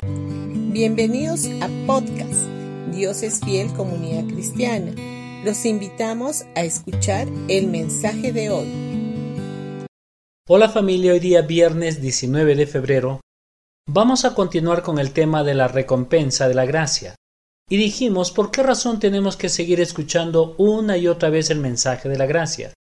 Bienvenidos a podcast Dios es fiel comunidad cristiana. Los invitamos a escuchar el mensaje de hoy. Hola familia, hoy día viernes 19 de febrero vamos a continuar con el tema de la recompensa de la gracia. Y dijimos por qué razón tenemos que seguir escuchando una y otra vez el mensaje de la gracia.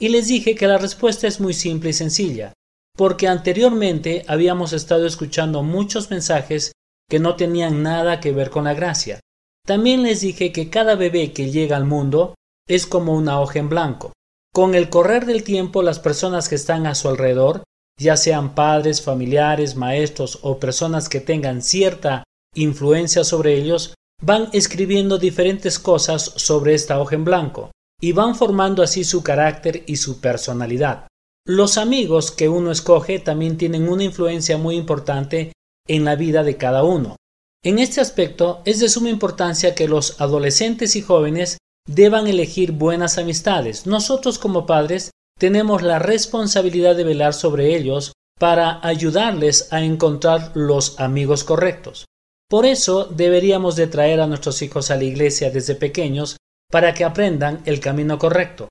Y les dije que la respuesta es muy simple y sencilla, porque anteriormente habíamos estado escuchando muchos mensajes que no tenían nada que ver con la gracia. También les dije que cada bebé que llega al mundo es como una hoja en blanco. Con el correr del tiempo las personas que están a su alrededor, ya sean padres, familiares, maestros o personas que tengan cierta influencia sobre ellos, van escribiendo diferentes cosas sobre esta hoja en blanco y van formando así su carácter y su personalidad. Los amigos que uno escoge también tienen una influencia muy importante en la vida de cada uno. En este aspecto es de suma importancia que los adolescentes y jóvenes deban elegir buenas amistades. Nosotros como padres tenemos la responsabilidad de velar sobre ellos para ayudarles a encontrar los amigos correctos. Por eso deberíamos de traer a nuestros hijos a la iglesia desde pequeños para que aprendan el camino correcto.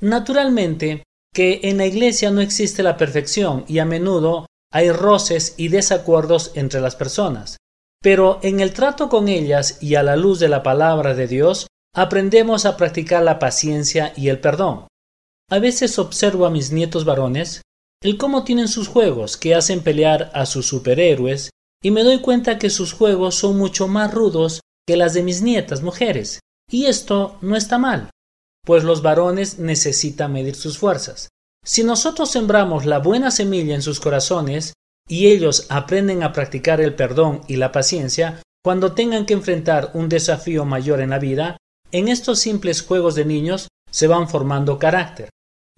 Naturalmente que en la iglesia no existe la perfección y a menudo hay roces y desacuerdos entre las personas. Pero en el trato con ellas y a la luz de la palabra de Dios, aprendemos a practicar la paciencia y el perdón. A veces observo a mis nietos varones el cómo tienen sus juegos que hacen pelear a sus superhéroes y me doy cuenta que sus juegos son mucho más rudos que las de mis nietas mujeres. Y esto no está mal, pues los varones necesitan medir sus fuerzas. Si nosotros sembramos la buena semilla en sus corazones y ellos aprenden a practicar el perdón y la paciencia cuando tengan que enfrentar un desafío mayor en la vida, en estos simples juegos de niños se van formando carácter.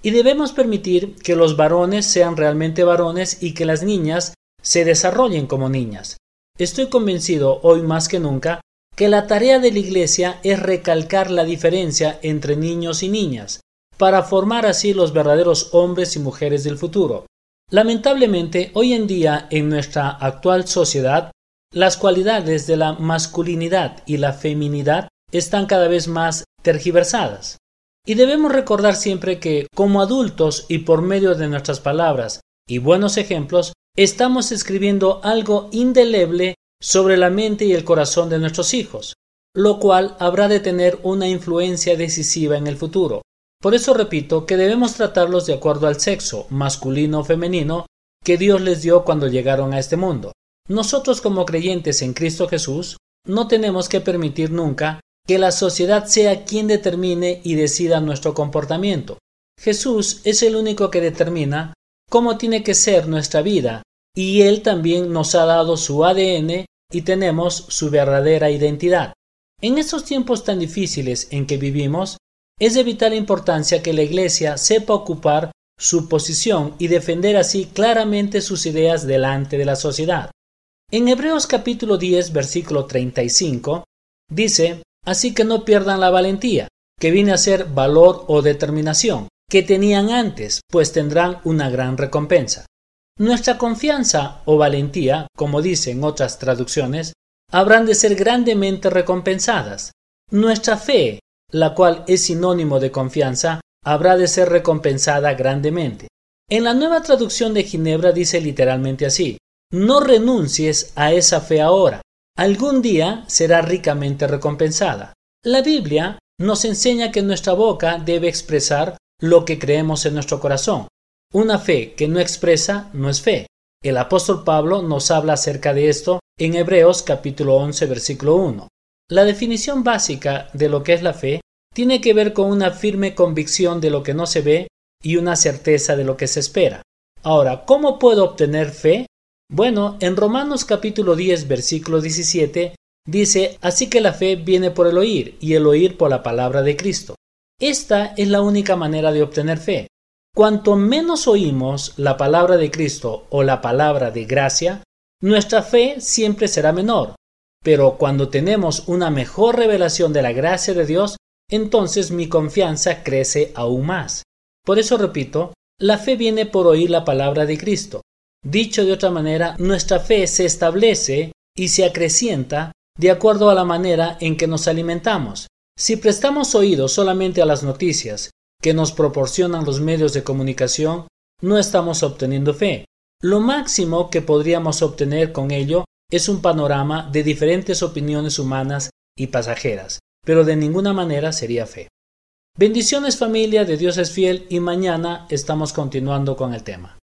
Y debemos permitir que los varones sean realmente varones y que las niñas se desarrollen como niñas. Estoy convencido hoy más que nunca que la tarea de la Iglesia es recalcar la diferencia entre niños y niñas, para formar así los verdaderos hombres y mujeres del futuro. Lamentablemente, hoy en día en nuestra actual sociedad, las cualidades de la masculinidad y la feminidad están cada vez más tergiversadas. Y debemos recordar siempre que, como adultos y por medio de nuestras palabras y buenos ejemplos, estamos escribiendo algo indeleble sobre la mente y el corazón de nuestros hijos, lo cual habrá de tener una influencia decisiva en el futuro. Por eso repito que debemos tratarlos de acuerdo al sexo, masculino o femenino, que Dios les dio cuando llegaron a este mundo. Nosotros como creyentes en Cristo Jesús no tenemos que permitir nunca que la sociedad sea quien determine y decida nuestro comportamiento. Jesús es el único que determina cómo tiene que ser nuestra vida y Él también nos ha dado su ADN y tenemos su verdadera identidad. En estos tiempos tan difíciles en que vivimos, es de vital importancia que la Iglesia sepa ocupar su posición y defender así claramente sus ideas delante de la sociedad. En Hebreos capítulo 10 versículo 35 dice, Así que no pierdan la valentía, que viene a ser valor o determinación, que tenían antes, pues tendrán una gran recompensa. Nuestra confianza o valentía, como dicen otras traducciones, habrán de ser grandemente recompensadas. Nuestra fe, la cual es sinónimo de confianza, habrá de ser recompensada grandemente. En la nueva traducción de Ginebra dice literalmente así, no renuncies a esa fe ahora, algún día será ricamente recompensada. La Biblia nos enseña que nuestra boca debe expresar lo que creemos en nuestro corazón, una fe que no expresa no es fe. El apóstol Pablo nos habla acerca de esto en Hebreos capítulo 11 versículo 1. La definición básica de lo que es la fe tiene que ver con una firme convicción de lo que no se ve y una certeza de lo que se espera. Ahora, ¿cómo puedo obtener fe? Bueno, en Romanos capítulo 10 versículo 17 dice, así que la fe viene por el oír y el oír por la palabra de Cristo. Esta es la única manera de obtener fe. Cuanto menos oímos la palabra de Cristo o la palabra de gracia, nuestra fe siempre será menor. Pero cuando tenemos una mejor revelación de la gracia de Dios, entonces mi confianza crece aún más. Por eso repito, la fe viene por oír la palabra de Cristo. Dicho de otra manera, nuestra fe se establece y se acrecienta de acuerdo a la manera en que nos alimentamos. Si prestamos oído solamente a las noticias que nos proporcionan los medios de comunicación, no estamos obteniendo fe. Lo máximo que podríamos obtener con ello es un panorama de diferentes opiniones humanas y pasajeras, pero de ninguna manera sería fe. Bendiciones familia, de Dios es fiel y mañana estamos continuando con el tema.